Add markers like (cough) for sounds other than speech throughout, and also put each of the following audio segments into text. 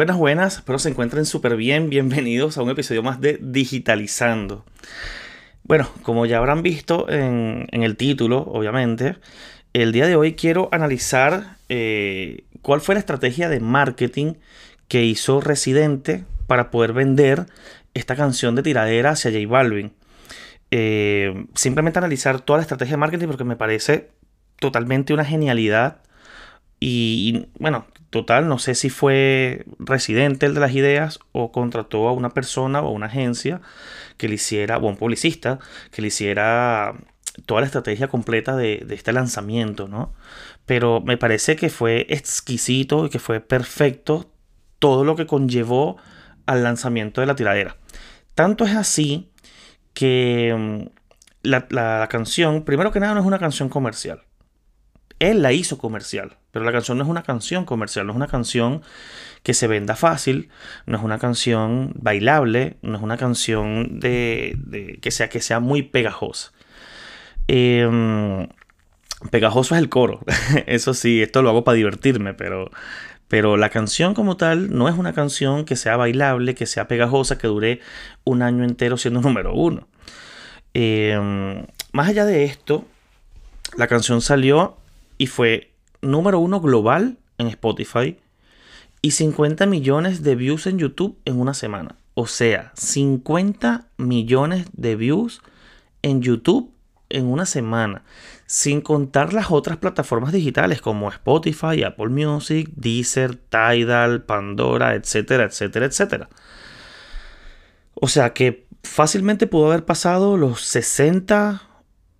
Buenas, buenas, espero se encuentren súper bien. Bienvenidos a un episodio más de Digitalizando. Bueno, como ya habrán visto en, el título, obviamente, el día de hoy quiero analizar eh, cuál fue la estrategia de marketing que hizo Residente para poder vender esta canción de tiradera hacia J Balvin. Eh, simplemente analizar toda la estrategia de marketing porque me parece totalmente una genialidad. Y bueno, Total, no sé si fue residente el de las ideas o contrató a una persona o una agencia que le hiciera, o un publicista, que le hiciera toda la estrategia completa de, este lanzamiento, ¿no? Pero me parece que fue exquisito y que fue perfecto todo lo que conllevó al lanzamiento de la tiradera. Tanto es así que mm, la canción, primero que nada, no es una canción comercial él la hizo comercial, pero la canción no es una canción comercial, no es una canción que se venda fácil, no es una canción bailable, no es una canción de, que, sea, que sea muy pegajosa. Em, pegajoso es el coro, (laughs) eso sí, esto lo hago para divertirme, pero, pero la canción como tal no es una canción que sea bailable, que sea pegajosa, que dure un año entero siendo (laughs) número uno. Em, más allá de esto, la canción salió y fue número uno global en Spotify y 50 millones de views en YouTube en una semana. O sea, 50 millones de views en YouTube en una semana. Sin contar las otras plataformas digitales como Spotify, Apple Music, Deezer, Tidal, Pandora, etcétera, etcétera, etcétera. O sea que fácilmente pudo haber pasado los 60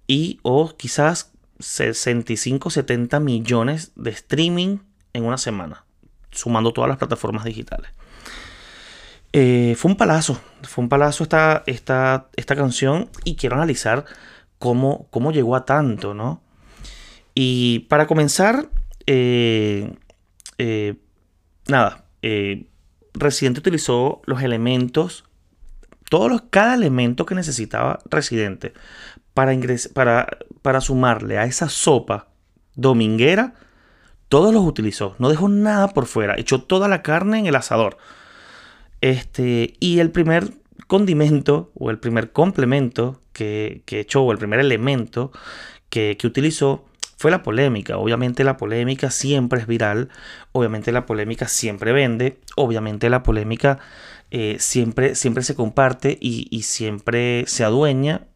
y o quizás 65, 70 millones de streaming en una semana, sumando todas las plataformas digitales. Eh, fue un palazo, fue un palazo esta, esta, esta canción y quiero analizar cómo, cómo llegó a tanto, ¿no? Y para comenzar, eh, eh, nada, Residente utilizó los elementos, todos los, cada elemento que necesitaba Residente para, sumarle a esa sopa dominguera, todos los utilizó. No dejó nada por fuera. Echó toda la carne en el asador. Este, y el primer condimento o el primer complemento que, que echó o el primer elemento que, que utilizó fue la polémica. Obviamente la polémica siempre es viral, obviamente la polémica siempre vende, obviamente la polémica eh, siempre, siempre se comparte y, siempre se adueña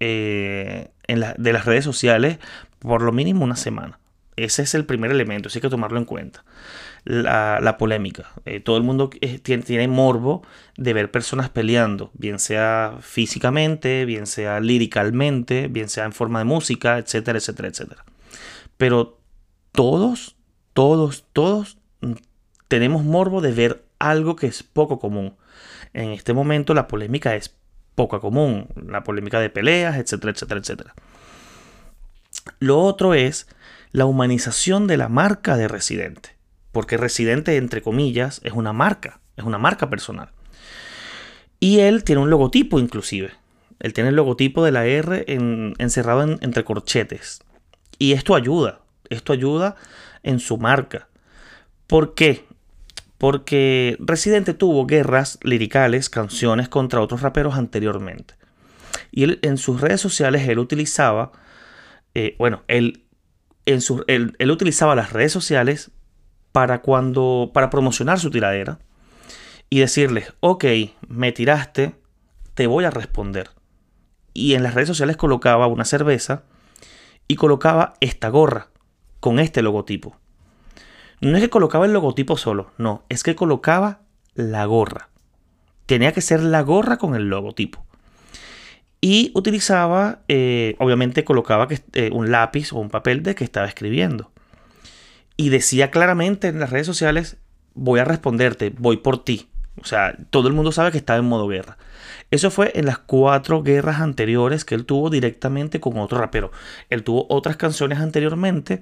eh, de las redes sociales por lo mínimo una semana. Ese es el primer elemento, así que tomarlo en cuenta. La, polémica. Eh, todo el mundo eh, tiene, morbo de ver personas peleando, bien sea físicamente, bien sea líricamente, bien sea en forma de música, etcétera, etcétera, etcétera. Pero todos, todos, todos tenemos morbo de ver algo que es poco común. En este momento la polémica es poca común, la polémica de peleas, etcétera, etcétera, etcétera. Lo otro es la humanización de la marca de Residente, porque Residente, entre comillas, es una marca, es una marca personal. Y él tiene un logotipo inclusive. Él tiene el logotipo de la R encerrado entre corchetes. Y esto ayuda, esto ayuda en su marca. ¿Por qué? Porque Residente tuvo guerras liricales, canciones contra otros raperos anteriormente. Y él, en sus redes sociales él utilizaba, eh, bueno, él, en él, utilizaba las redes sociales para cuando, para promocionar su tiradera y decirles, ok, me tiraste, te voy a responder. Y en las redes sociales colocaba una cerveza y colocaba esta gorra con este logotipo. No es que colocaba el logotipo solo, no, es que colocaba la gorra. Tenía que ser la gorra con el logotipo. Y utilizaba, eh, obviamente colocaba eh, un lápiz o un papel de que estaba escribiendo. Y decía claramente en las redes sociales, voy a responderte, voy por ti. O sea, todo el mundo sabe que estaba en modo guerra. Eso fue en las cuatro guerras anteriores que él tuvo directamente con otro rapero. Él tuvo otras canciones anteriormente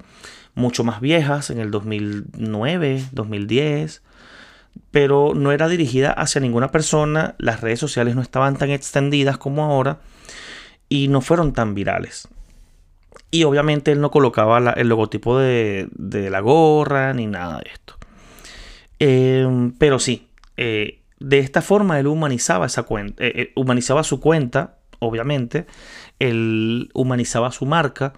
mucho más viejas, en el 2009, 2010, pero no era dirigida hacia ninguna persona, las redes sociales no estaban tan extendidas como ahora y no fueron tan virales. Y obviamente él no colocaba el logotipo de, la gorra ni nada de esto. Em, pero sí, eh, de esta forma él humanizaba esa cuenta, eh, eh, humanizaba su cuenta, obviamente, él humanizaba su marca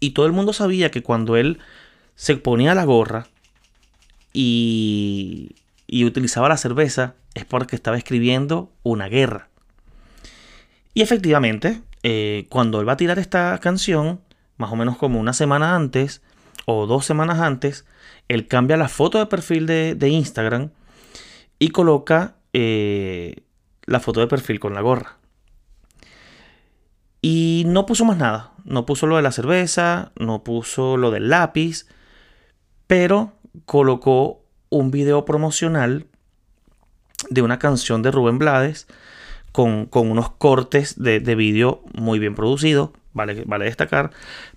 y todo el mundo sabía que cuando él se ponía la gorra y, utilizaba la cerveza es porque estaba escribiendo una guerra. Y efectivamente, cuando él va a tirar esta canción, más o menos como una semana antes o dos semanas antes, él cambia la foto de perfil de, Instagram y coloca eh, la foto de perfil con la gorra. Y no puso más nada. No puso lo de la cerveza, no puso lo del lápiz, pero colocó un video promocional de una canción de Rubén Blades con, unos cortes de, de vídeo muy bien producidos, vale, vale destacar,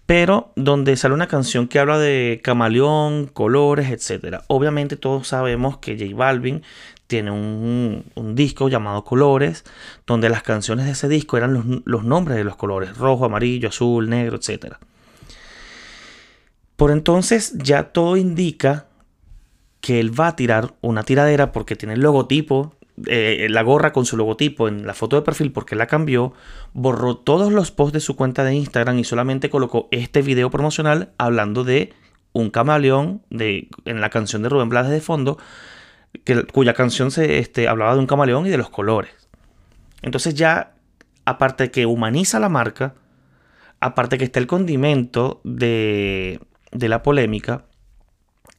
pero donde sale una canción que habla de camaleón, colores, etc. Obviamente todos sabemos que J Balvin tiene un, disco llamado Colores, donde las canciones de ese disco eran los, los nombres de los colores, rojo, amarillo, azul, negro, etc. Por entonces ya todo indica que él va a tirar una tiradera porque tiene el logotipo eh, la gorra con su logotipo en la foto de perfil porque la cambió, borró todos los posts de su cuenta de Instagram y solamente colocó este video promocional hablando de un camaleón de, en la canción de Rubén Blades de fondo, que, cuya canción se este, hablaba de un camaleón y de los colores. Entonces ya, aparte que humaniza la marca, aparte que está el condimento de, de la polémica,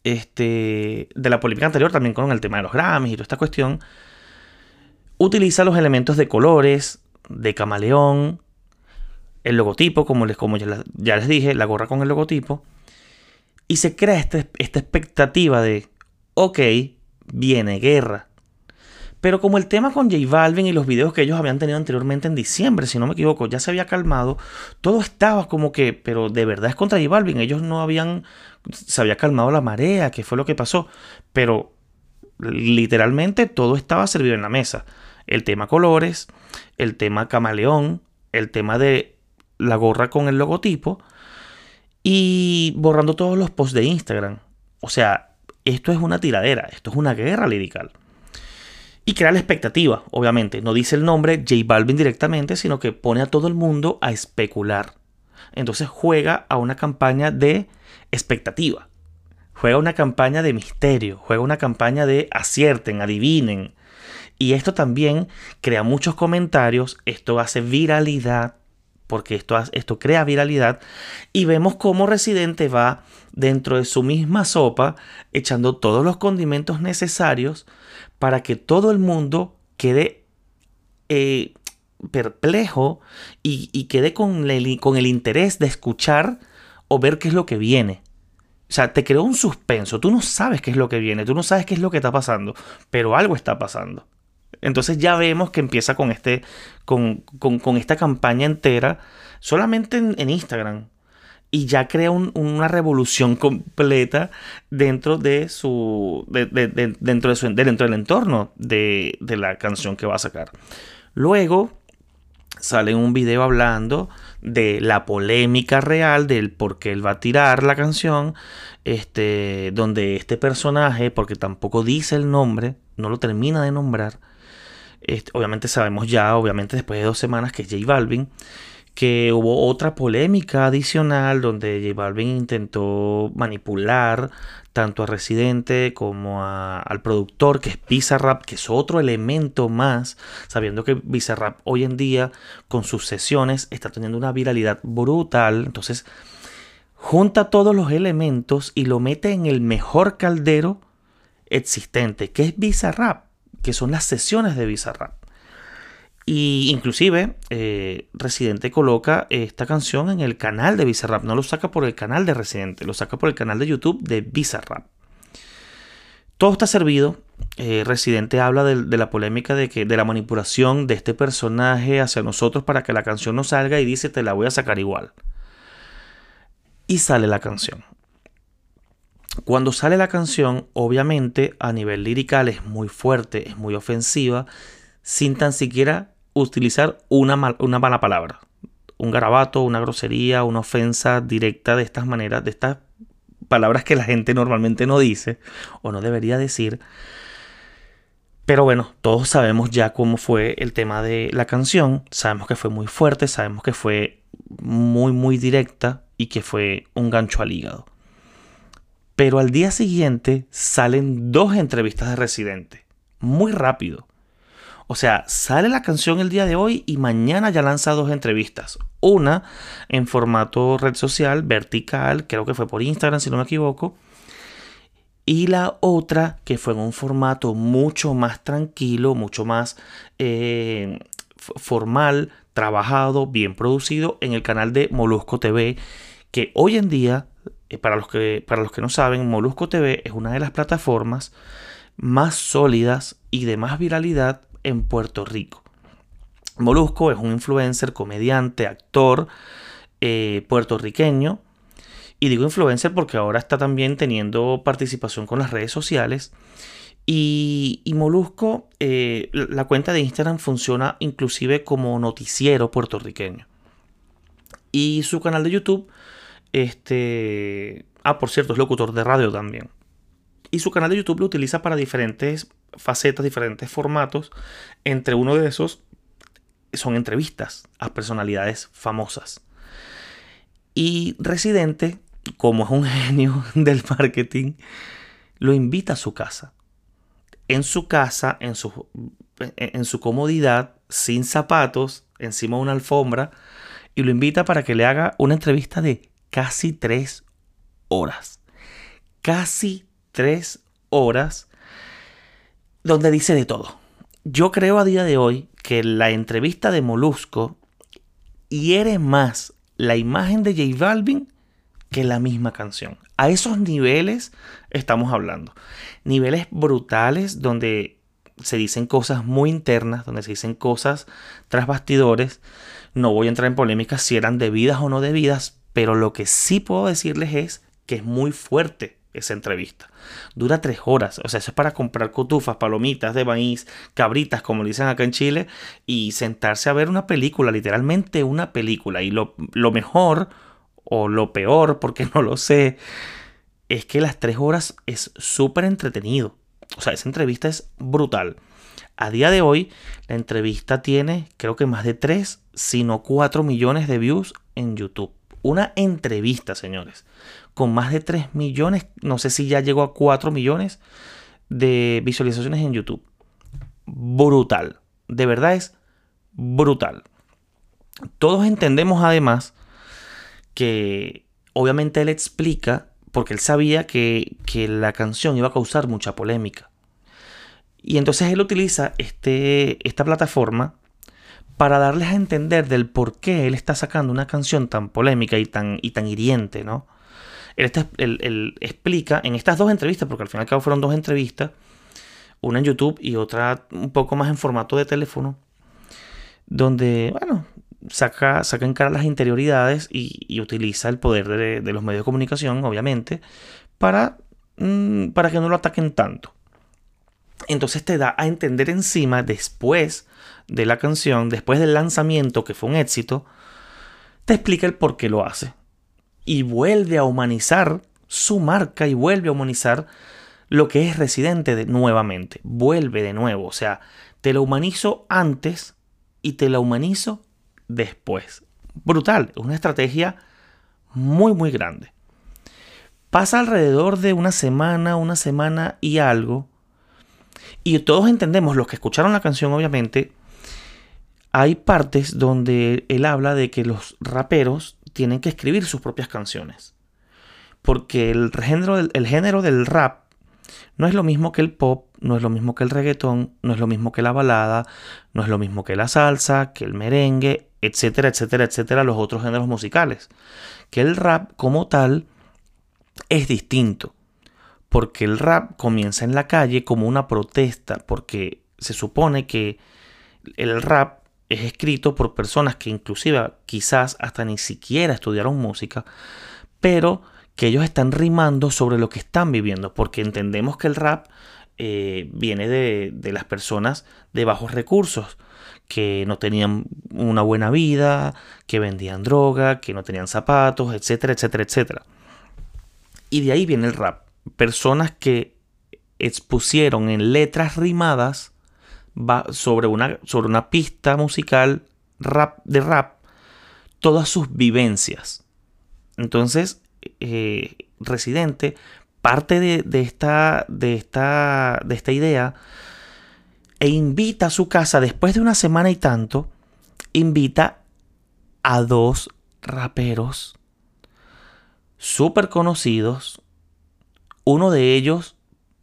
este, de la polémica anterior también con el tema de los Grammys y toda esta cuestión, utiliza los elementos de colores, de camaleón, el logotipo, como, les, como ya, les dije, la gorra con el logotipo, y se crea este, esta expectativa de, ok, viene guerra. Pero como el tema con J Balvin y los videos que ellos habían tenido anteriormente en diciembre, si no me equivoco, ya se había calmado, todo estaba como que, pero de verdad es contra J Balvin, ellos no habían, se había calmado la marea, que fue lo que pasó, pero literalmente todo estaba servido en la mesa el tema colores, el tema camaleón, el tema de la gorra con el logotipo y borrando todos los posts de Instagram. O sea, esto es una tiradera, esto es una guerra lirical. Y crea la expectativa, obviamente. No dice el nombre J Balvin directamente, sino que pone a todo el mundo a especular. Entonces juega a una campaña de expectativa. Juega una campaña de misterio. Juega una campaña de acierten, adivinen. Y esto también crea muchos comentarios, esto hace viralidad, porque esto, esto crea viralidad, y vemos cómo Residente va dentro de su misma sopa echando todos los condimentos necesarios para que todo el mundo quede eh, perplejo y, quede con el, con el interés de escuchar o ver qué es lo que viene. O sea, te creó un suspenso. Tú no sabes qué es lo que viene, tú no sabes qué es lo que está pasando, pero algo está pasando. Entonces ya vemos que empieza con, este, con, esta campaña entera solamente en, Instagram. Y ya crea una revolución completa dentro de su. dentro, de su dentro del entorno de, de la canción que va a sacar. Luego sale un video hablando de la polémica real del por qué él va a tirar la canción, este, donde este personaje, porque tampoco dice el nombre, no lo termina de nombrar, obviamente sabemos ya, obviamente después de dos semanas, que es J Balvin, que hubo otra polémica adicional donde J Balvin intentó manipular tanto a Residente como al productor, que es Bizarrap, que es otro elemento más, sabiendo que Bizarrap hoy en día, con sus sesiones, está teniendo una viralidad brutal. Entonces, junta todos los elementos y lo mete en el mejor caldero existente, que es Bizarrap que son las sesiones de Bizarrap. Y inclusive eh, Residente coloca esta canción en el canal de Bizarrap. No lo saca por el canal de Residente, lo saca por el canal de YouTube de Bizarrap. Todo está servido. Eh, Residente habla de, la polémica de, que, de la manipulación de este personaje hacia nosotros para que la canción no salga y dice te la voy a sacar igual. Y sale la canción. Cuando sale la canción, obviamente a nivel lirical es muy fuerte, es muy ofensiva, sin tan siquiera utilizar una, una mala palabra. Un garabato, una grosería, una ofensa directa de estas maneras, de estas palabras que la gente normalmente no dice o no debería decir. Pero bueno, todos sabemos ya cómo fue el tema de la canción. Sabemos que fue muy fuerte, sabemos que fue muy, muy directa y que fue un gancho al hígado. Pero al día siguiente salen dos entrevistas de Residente. Muy rápido. O sea, sale la canción el día de hoy y mañana ya lanza dos entrevistas. Una en formato red social, vertical, creo que fue por Instagram si no me equivoco. Y la otra que fue en un formato mucho más tranquilo, mucho más eh, formal, trabajado, bien producido en el canal de Molusco TV, que hoy en día, para los que, para los que no saben, Molusco TV es una de las plataformas más sólidas y de más viralidad en Puerto Rico. Molusco es un influencer, comediante, actor eh, puertorriqueño. Y digo influencer porque ahora está también teniendo participación con las redes sociales. Y, Molusco, eh, la cuenta de Instagram funciona inclusive como noticiero puertorriqueño. Y su canal de YouTube, este... Ah, por cierto, es locutor de radio también. Y su canal de YouTube lo utiliza para diferentes facetas, diferentes formatos. Entre uno de esos son entrevistas a personalidades famosas. Y Residente, como es un (laughs) genio del marketing, lo invita a su casa. En su casa, en su, en su comodidad, sin zapatos, encima de una alfombra, y lo invita para que le haga una entrevista de casi tres horas. Casi tres horas donde dice de todo. Yo creo a día de hoy que la entrevista de Molusco hiere más la imagen de J Balvin que la misma canción. A esos niveles estamos hablando. Niveles brutales donde se dicen cosas muy internas, donde se dicen cosas tras bastidores. No voy a entrar en polémicas si eran debidas o no debidas, pero lo que sí puedo decirles es que es muy fuerte esa entrevista. Dura tres horas, o sea, eso es para comprar cotufas, palomitas de maíz, cabritas, como le dicen acá en Chile, y sentarse a ver una película, literalmente una película. Y lo, lo mejor, o lo peor, porque (laughs) no lo sé, es que las tres horas es súper entretenido. O sea, esa entrevista es brutal. A día de hoy, la entrevista tiene, creo que más de 3, sino 4 millones de views en YouTube. Una entrevista, señores con más de 3 millones, no sé si ya llegó a 4 millones de visualizaciones en YouTube. Brutal. De verdad es brutal. Todos entendemos además que obviamente él explica, porque él sabía que, que la canción iba a causar mucha polémica. Y entonces él utiliza este, esta plataforma para darles a entender del por qué él está sacando una canción tan polémica y tan, y tan hiriente, ¿no? Él, explica en estas dos entrevistas, porque al fin y al cabo fueron dos entrevistas, una en YouTube y otra un poco más en formato de teléfono, donde, bueno, saca, saca en cara las interioridades y, utiliza el poder de, los medios de comunicación, obviamente, para, mm, para que no lo ataquen tanto. Entonces te da a entender encima, después de la canción, después del lanzamiento, que fue un éxito, te explica el por qué lo hace y vuelve a humanizar su marca y vuelve a humanizar lo que es residente de, nuevamente. Vuelve de nuevo. O sea, te lo humanizo antes y te lo humanizo después. Brutal. Una estrategia muy, muy grande. Pasa alrededor de una semana, una semana y algo. Y todos entendemos, los que escucharon la canción, obviamente, hay partes donde él habla de que los raperos tienen que escribir sus propias canciones. Porque el género, del, rap no es lo mismo que el pop, no es lo mismo que el reggaetón, no es lo mismo que la balada, no es lo mismo que la salsa, que el merengue, etcétera, etcétera, etcétera, los otros géneros musicales. Que el rap como tal es distinto. Porque el rap comienza en la calle como una protesta, porque se supone que el rap es escrito por personas que inclusive quizás hasta ni siquiera estudiaron música, pero que ellos están rimando sobre lo que están viviendo, porque entendemos que el rap eh, viene de, de, las personas de bajos recursos, que no tenían una buena vida, que vendían droga, que no tenían zapatos, etcétera, etcétera, etcétera. Y de ahí viene el rap. Personas que expusieron en letras rimadas sobre una, sobre una pista musical rap, de rap todas sus vivencias. Entonces, eh, Residente parte de, esta, de, esta, de esta idea e invita a su casa después de una semana y tanto, invita a dos raperos súper conocidos. Uno de ellos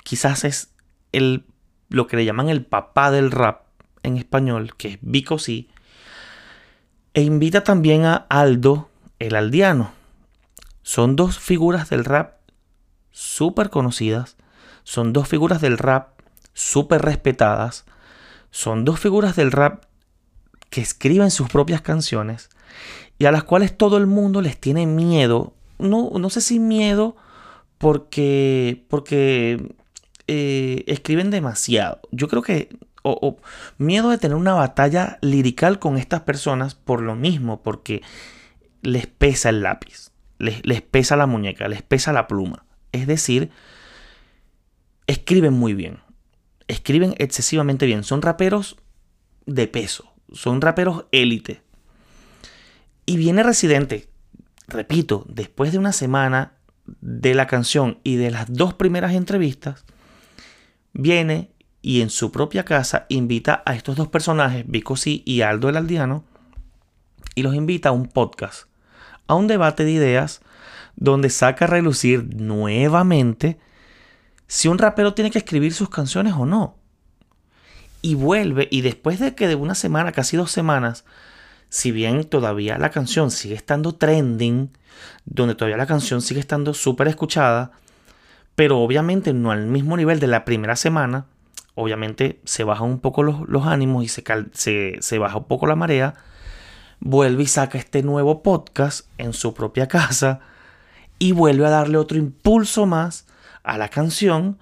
quizás es el, lo que le llaman el papá del rap en español, que es Vico C. E invita también a Aldo, el aldeano. Son dos figuras del rap súper conocidas. Son dos figuras del rap súper respetadas. Son dos figuras del rap que escriben sus propias canciones y a las cuales todo el mundo les tiene miedo. No, no sé si miedo porque, porque eh, escriben demasiado. Yo creo que... O, miedo de tener una batalla lirical con estas personas por lo mismo, porque les pesa el lápiz, les, les pesa la muñeca, les pesa la pluma. Es decir, escriben muy bien, escriben excesivamente bien. Son raperos de peso, son raperos élite. Y viene Residente, repito, después de una semana de la canción y de las dos primeras entrevistas, viene y en su propia casa invita a estos dos personajes, Vico C y Aldo el Aldeano, y los invita a un podcast, a un debate de ideas donde saca a relucir nuevamente si un rapero tiene que escribir sus canciones o no. Y vuelve, y después de que de una semana, casi dos semanas, si bien todavía la canción sigue estando trending, donde todavía la canción sigue estando súper escuchada, pero obviamente no al mismo nivel de la primera semana, obviamente se bajan un poco los, ánimos y se, se, se baja un poco la marea, vuelve y saca este nuevo podcast en su propia casa y vuelve a darle otro impulso más a la canción,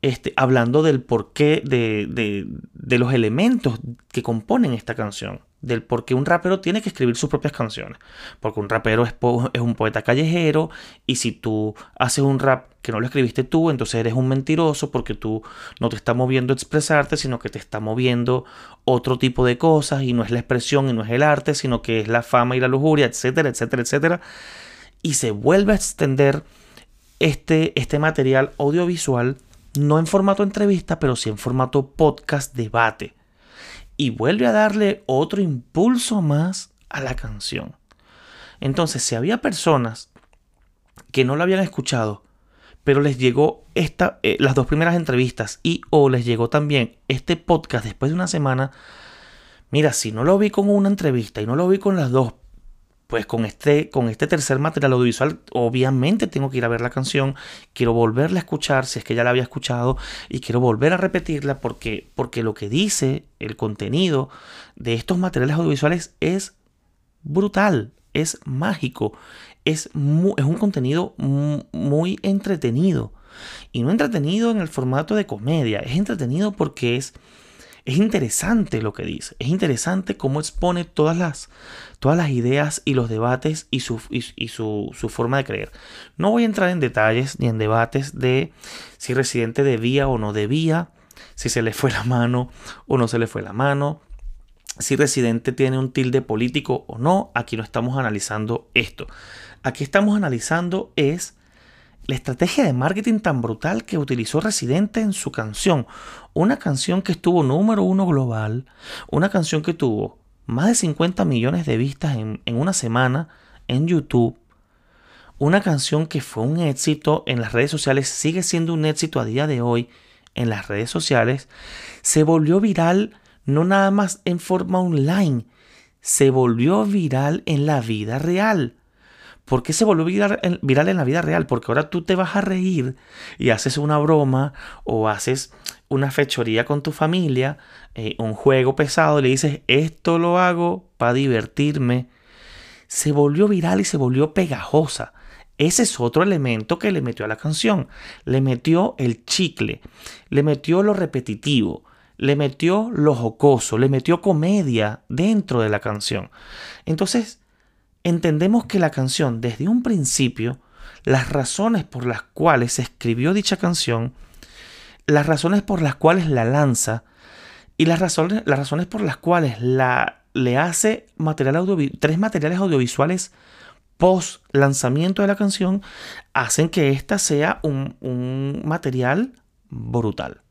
este, hablando del porqué de, de, los elementos que componen esta canción, del por qué un rapero tiene que escribir sus propias canciones, porque un rapero es, un poeta callejero y si tú haces un rap que no lo escribiste tú, entonces eres un mentiroso porque tú no te está moviendo a expresarte, sino que te está moviendo otro tipo de cosas y no es la expresión y no es el arte, sino que es la fama y la lujuria, etcétera, etcétera, etcétera y se vuelve a extender este, este material audiovisual, no en formato entrevista, pero sí en formato podcast debate. Y vuelve a darle otro impulso más a la canción. Entonces, si había personas que no lo habían escuchado, pero les llegó esta, eh, las dos primeras entrevistas y o les llegó también este podcast después de una semana, mira, si no lo vi con una entrevista y no lo vi con las dos, pues con este, con este tercer material audiovisual, obviamente tengo que ir a ver la canción, quiero volverla a escuchar si es que ya la había escuchado y quiero volver a repetirla porque, porque lo que dice el contenido de estos materiales audiovisuales es brutal, es mágico, es, es un contenido muy entretenido. Y no entretenido en el formato de comedia, es entretenido porque es es interesante lo que dice, es interesante cómo expone todas las, todas las ideas y los debates y, su, y, su, su, forma de creer. No voy a entrar en detalles ni en debates de si Residente debía o no debía, si se le fue la mano o no se le fue la mano, si Residente tiene un tilde político o no. Aquí no estamos analizando esto. Aquí estamos analizando es la estrategia de marketing tan brutal que utilizó Residente en su canción. Una canción que estuvo número uno global, una canción que tuvo más de 50 millones de vistas en, una semana en YouTube. Una canción que fue un éxito en las redes sociales, sigue siendo un éxito a día de hoy en las redes sociales. Se volvió viral no nada más en forma online, se volvió viral en la vida real. ¿Por qué se volvió viral, en la vida real? Porque ahora tú te vas a reír y haces una broma o haces una fechoría con tu familia, eh, un juego pesado, y le dices, esto lo hago para divertirme. Se volvió viral y se volvió pegajosa. Ese es otro elemento que le metió a la canción. Le metió el chicle, le metió lo repetitivo, le metió lo jocoso, le metió comedia dentro de la canción. Entonces, entendemos que la canción desde un principio las razones por las cuales se escribió dicha canción, las razones por las cuales la lanza y las razones, las razones por las cuales la, le hace material tres materiales audiovisuales post lanzamiento de la canción hacen que esta sea un, un material brutal.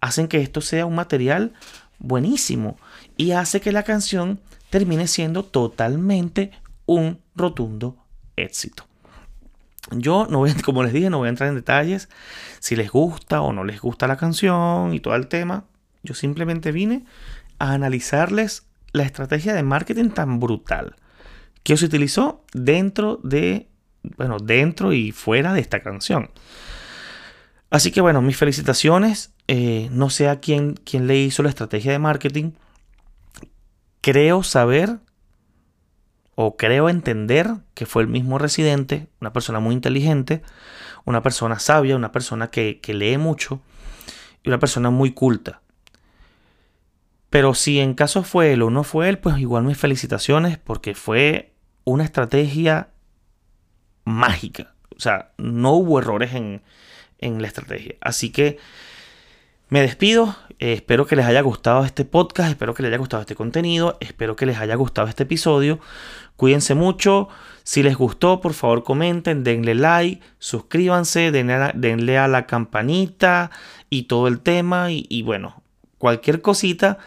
Hacen que esto sea un material buenísimo y hace que la canción termine siendo totalmente un rotundo éxito. Yo no voy, como les dije, no voy a entrar en detalles si les gusta o no les gusta la canción y todo el tema. Yo simplemente vine a analizarles la estrategia de marketing tan brutal que se utilizó dentro de, bueno, dentro y fuera de esta canción. Así que bueno, mis felicitaciones. Eh, no sé a quién, quién le hizo la estrategia de marketing. Creo saber o creo entender que fue el mismo residente, una persona muy inteligente, una persona sabia, una persona que, lee mucho y una persona muy culta. Pero si en caso fue él o no fue él, pues igual mis felicitaciones porque fue una estrategia mágica. O sea, no hubo errores en, en la estrategia. Así que me despido, eh, espero que les haya gustado este podcast, espero que les haya gustado este contenido, espero que les haya gustado este episodio. Cuídense mucho, si les gustó, por favor comenten, denle like, suscríbanse, denle a, la campanita y todo el tema y, y bueno, cualquier cosita,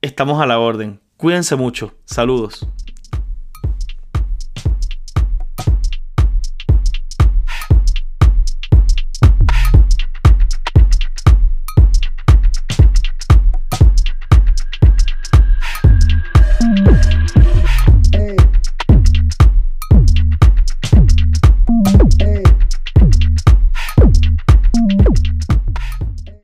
estamos a la orden. Cuídense mucho, saludos.